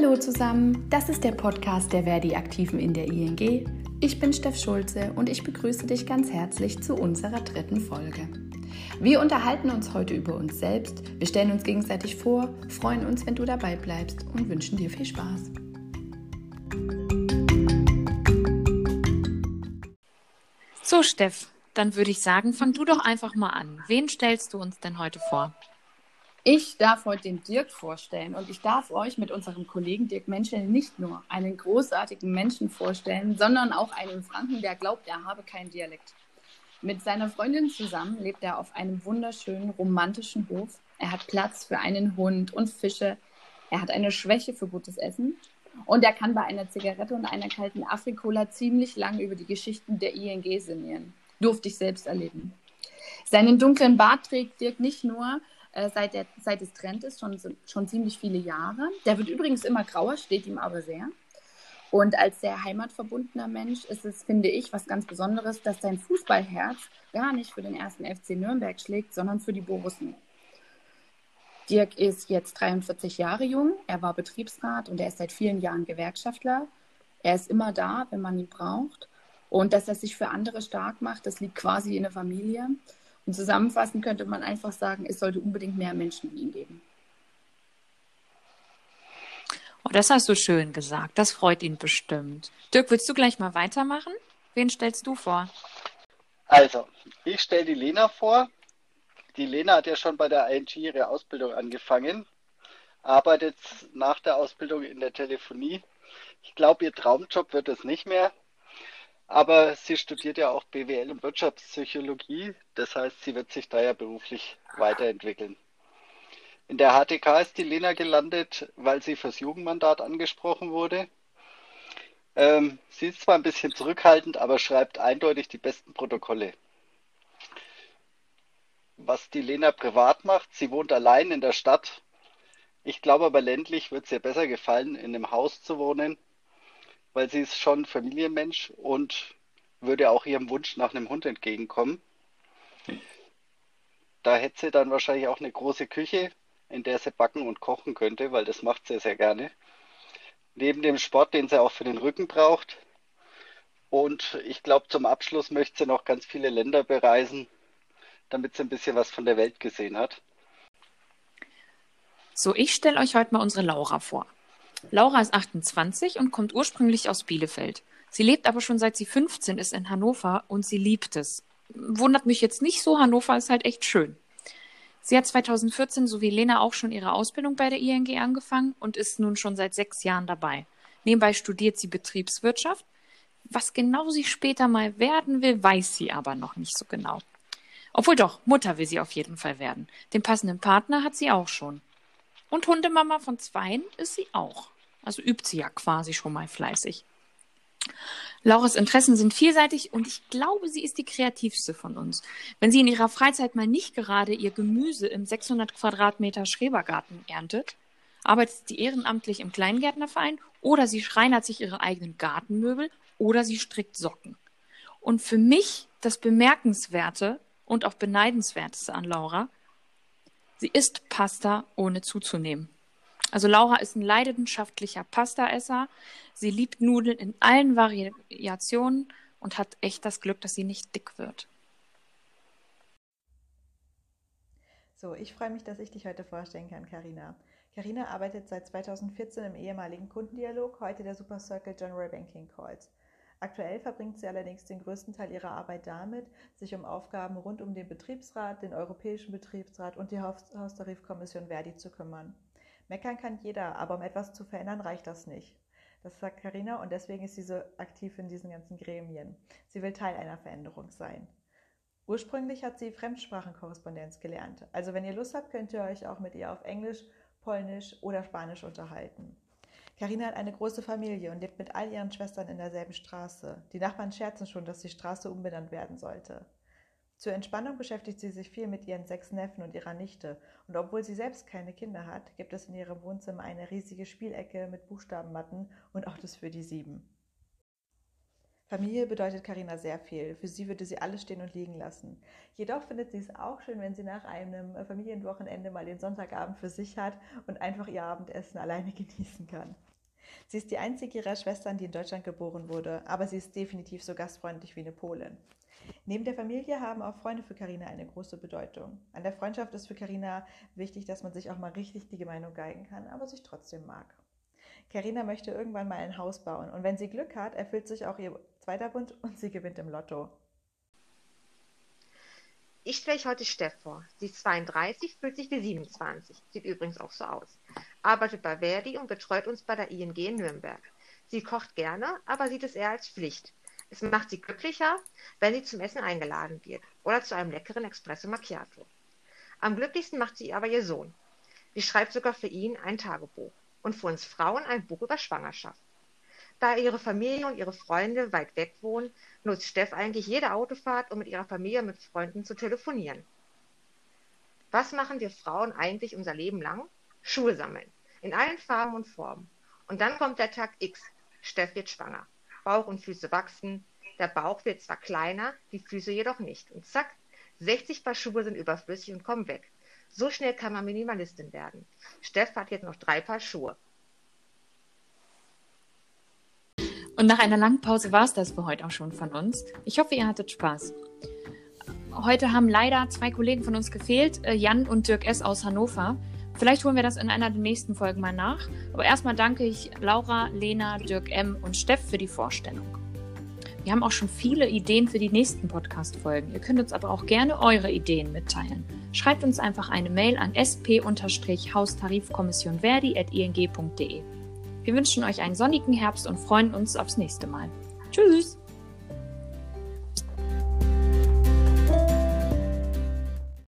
Hallo zusammen, das ist der Podcast der Verdi-Aktiven in der ING. Ich bin Steff Schulze und ich begrüße dich ganz herzlich zu unserer dritten Folge. Wir unterhalten uns heute über uns selbst, wir stellen uns gegenseitig vor, freuen uns, wenn du dabei bleibst und wünschen dir viel Spaß. So, Steff, dann würde ich sagen, fang du doch einfach mal an. Wen stellst du uns denn heute vor? Ich darf heute den Dirk vorstellen und ich darf euch mit unserem Kollegen Dirk Menschel nicht nur einen großartigen Menschen vorstellen, sondern auch einen Franken, der glaubt, er habe keinen Dialekt. Mit seiner Freundin zusammen lebt er auf einem wunderschönen romantischen Hof. Er hat Platz für einen Hund und Fische. Er hat eine Schwäche für gutes Essen und er kann bei einer Zigarette und einer kalten Afrikola ziemlich lang über die Geschichten der ING sinnieren. Durfte ich selbst erleben. Seinen dunklen Bart trägt Dirk nicht nur, äh, seit, der, seit es Trend ist, schon, schon ziemlich viele Jahre. Der wird übrigens immer grauer, steht ihm aber sehr. Und als sehr heimatverbundener Mensch ist es, finde ich, was ganz Besonderes, dass sein Fußballherz gar nicht für den ersten FC Nürnberg schlägt, sondern für die Borussen. Dirk ist jetzt 43 Jahre jung, er war Betriebsrat und er ist seit vielen Jahren Gewerkschaftler. Er ist immer da, wenn man ihn braucht. Und dass er sich für andere stark macht, das liegt quasi in der Familie. Und zusammenfassend könnte man einfach sagen, es sollte unbedingt mehr Menschen wie ihn geben. Oh, das hast du schön gesagt. Das freut ihn bestimmt. Dirk, willst du gleich mal weitermachen? Wen stellst du vor? Also, ich stelle die Lena vor. Die Lena hat ja schon bei der ING ihre Ausbildung angefangen, arbeitet nach der Ausbildung in der Telefonie. Ich glaube, ihr Traumjob wird es nicht mehr. Aber sie studiert ja auch BWL und Wirtschaftspsychologie. Das heißt, sie wird sich da ja beruflich weiterentwickeln. In der HTK ist die Lena gelandet, weil sie fürs Jugendmandat angesprochen wurde. Ähm, sie ist zwar ein bisschen zurückhaltend, aber schreibt eindeutig die besten Protokolle. Was die Lena privat macht, sie wohnt allein in der Stadt. Ich glaube aber ländlich wird es ihr besser gefallen, in einem Haus zu wohnen weil sie ist schon Familienmensch und würde auch ihrem Wunsch nach einem Hund entgegenkommen. Da hätte sie dann wahrscheinlich auch eine große Küche, in der sie backen und kochen könnte, weil das macht sie sehr gerne. Neben dem Sport, den sie auch für den Rücken braucht. Und ich glaube, zum Abschluss möchte sie noch ganz viele Länder bereisen, damit sie ein bisschen was von der Welt gesehen hat. So, ich stelle euch heute mal unsere Laura vor. Laura ist 28 und kommt ursprünglich aus Bielefeld. Sie lebt aber schon seit sie 15 ist in Hannover und sie liebt es. Wundert mich jetzt nicht so, Hannover ist halt echt schön. Sie hat 2014 so wie Lena auch schon ihre Ausbildung bei der ING angefangen und ist nun schon seit sechs Jahren dabei. Nebenbei studiert sie Betriebswirtschaft. Was genau sie später mal werden will, weiß sie aber noch nicht so genau. Obwohl doch, Mutter will sie auf jeden Fall werden. Den passenden Partner hat sie auch schon. Und Hundemama von zweien ist sie auch. Also übt sie ja quasi schon mal fleißig. Laures Interessen sind vielseitig und ich glaube, sie ist die kreativste von uns. Wenn sie in ihrer Freizeit mal nicht gerade ihr Gemüse im 600 Quadratmeter Schrebergarten erntet, arbeitet sie ehrenamtlich im Kleingärtnerverein oder sie schreinert sich ihre eigenen Gartenmöbel oder sie strickt Socken. Und für mich das Bemerkenswerte und auch Beneidenswerteste an Laura, Sie isst Pasta ohne zuzunehmen. Also Laura ist ein leidenschaftlicher Pastaesser. Sie liebt Nudeln in allen Variationen und hat echt das Glück, dass sie nicht dick wird. So, ich freue mich, dass ich dich heute vorstellen kann, Karina. Karina arbeitet seit 2014 im ehemaligen Kundendialog, heute der Super Circle General Banking Calls. Aktuell verbringt sie allerdings den größten Teil ihrer Arbeit damit, sich um Aufgaben rund um den Betriebsrat, den Europäischen Betriebsrat und die Haustarifkommission Verdi zu kümmern. Meckern kann jeder, aber um etwas zu verändern, reicht das nicht. Das sagt Karina und deswegen ist sie so aktiv in diesen ganzen Gremien. Sie will Teil einer Veränderung sein. Ursprünglich hat sie Fremdsprachenkorrespondenz gelernt. Also wenn ihr Lust habt, könnt ihr euch auch mit ihr auf Englisch, Polnisch oder Spanisch unterhalten. Karina hat eine große Familie und lebt mit all ihren Schwestern in derselben Straße. Die Nachbarn scherzen schon, dass die Straße umbenannt werden sollte. Zur Entspannung beschäftigt sie sich viel mit ihren sechs Neffen und ihrer Nichte. Und obwohl sie selbst keine Kinder hat, gibt es in ihrem Wohnzimmer eine riesige Spielecke mit Buchstabenmatten und auch das für die sieben. Familie bedeutet Karina sehr viel. Für sie würde sie alles stehen und liegen lassen. Jedoch findet sie es auch schön, wenn sie nach einem Familienwochenende mal den Sonntagabend für sich hat und einfach ihr Abendessen alleine genießen kann. Sie ist die einzige ihrer Schwestern, die in Deutschland geboren wurde, aber sie ist definitiv so gastfreundlich wie eine Polin. Neben der Familie haben auch Freunde für Karina eine große Bedeutung. An der Freundschaft ist für Karina wichtig, dass man sich auch mal richtig die Meinung geigen kann, aber sich trotzdem mag. Karina möchte irgendwann mal ein Haus bauen und wenn sie Glück hat, erfüllt sich auch ihr zweiter Wunsch und sie gewinnt im Lotto. Ich stelle heute Steff vor. Sie ist 32, fühlt sich wie 27, sieht übrigens auch so aus. Arbeitet bei Verdi und betreut uns bei der ING in Nürnberg. Sie kocht gerne, aber sieht es eher als Pflicht. Es macht sie glücklicher, wenn sie zum Essen eingeladen wird oder zu einem leckeren Espresso Macchiato. Am glücklichsten macht sie aber ihr Sohn. Sie schreibt sogar für ihn ein Tagebuch und für uns Frauen ein Buch über Schwangerschaft. Da ihre Familie und ihre Freunde weit weg wohnen, nutzt Steff eigentlich jede Autofahrt, um mit ihrer Familie und mit Freunden zu telefonieren. Was machen wir Frauen eigentlich unser Leben lang? Schuhe sammeln. In allen Farben und Formen. Und dann kommt der Tag X. Steff wird schwanger. Bauch und Füße wachsen. Der Bauch wird zwar kleiner, die Füße jedoch nicht. Und zack, 60 Paar Schuhe sind überflüssig und kommen weg. So schnell kann man Minimalistin werden. Steff hat jetzt noch drei Paar Schuhe. Und nach einer langen Pause war es das für heute auch schon von uns. Ich hoffe, ihr hattet Spaß. Heute haben leider zwei Kollegen von uns gefehlt, äh, Jan und Dirk S. aus Hannover. Vielleicht holen wir das in einer der nächsten Folgen mal nach. Aber erstmal danke ich Laura, Lena, Dirk M. und Steff für die Vorstellung. Wir haben auch schon viele Ideen für die nächsten Podcast-Folgen. Ihr könnt uns aber auch gerne eure Ideen mitteilen. Schreibt uns einfach eine Mail an sp-haustarifkommissionverdi.ing.de. Wir wünschen euch einen sonnigen Herbst und freuen uns aufs nächste Mal. Tschüss!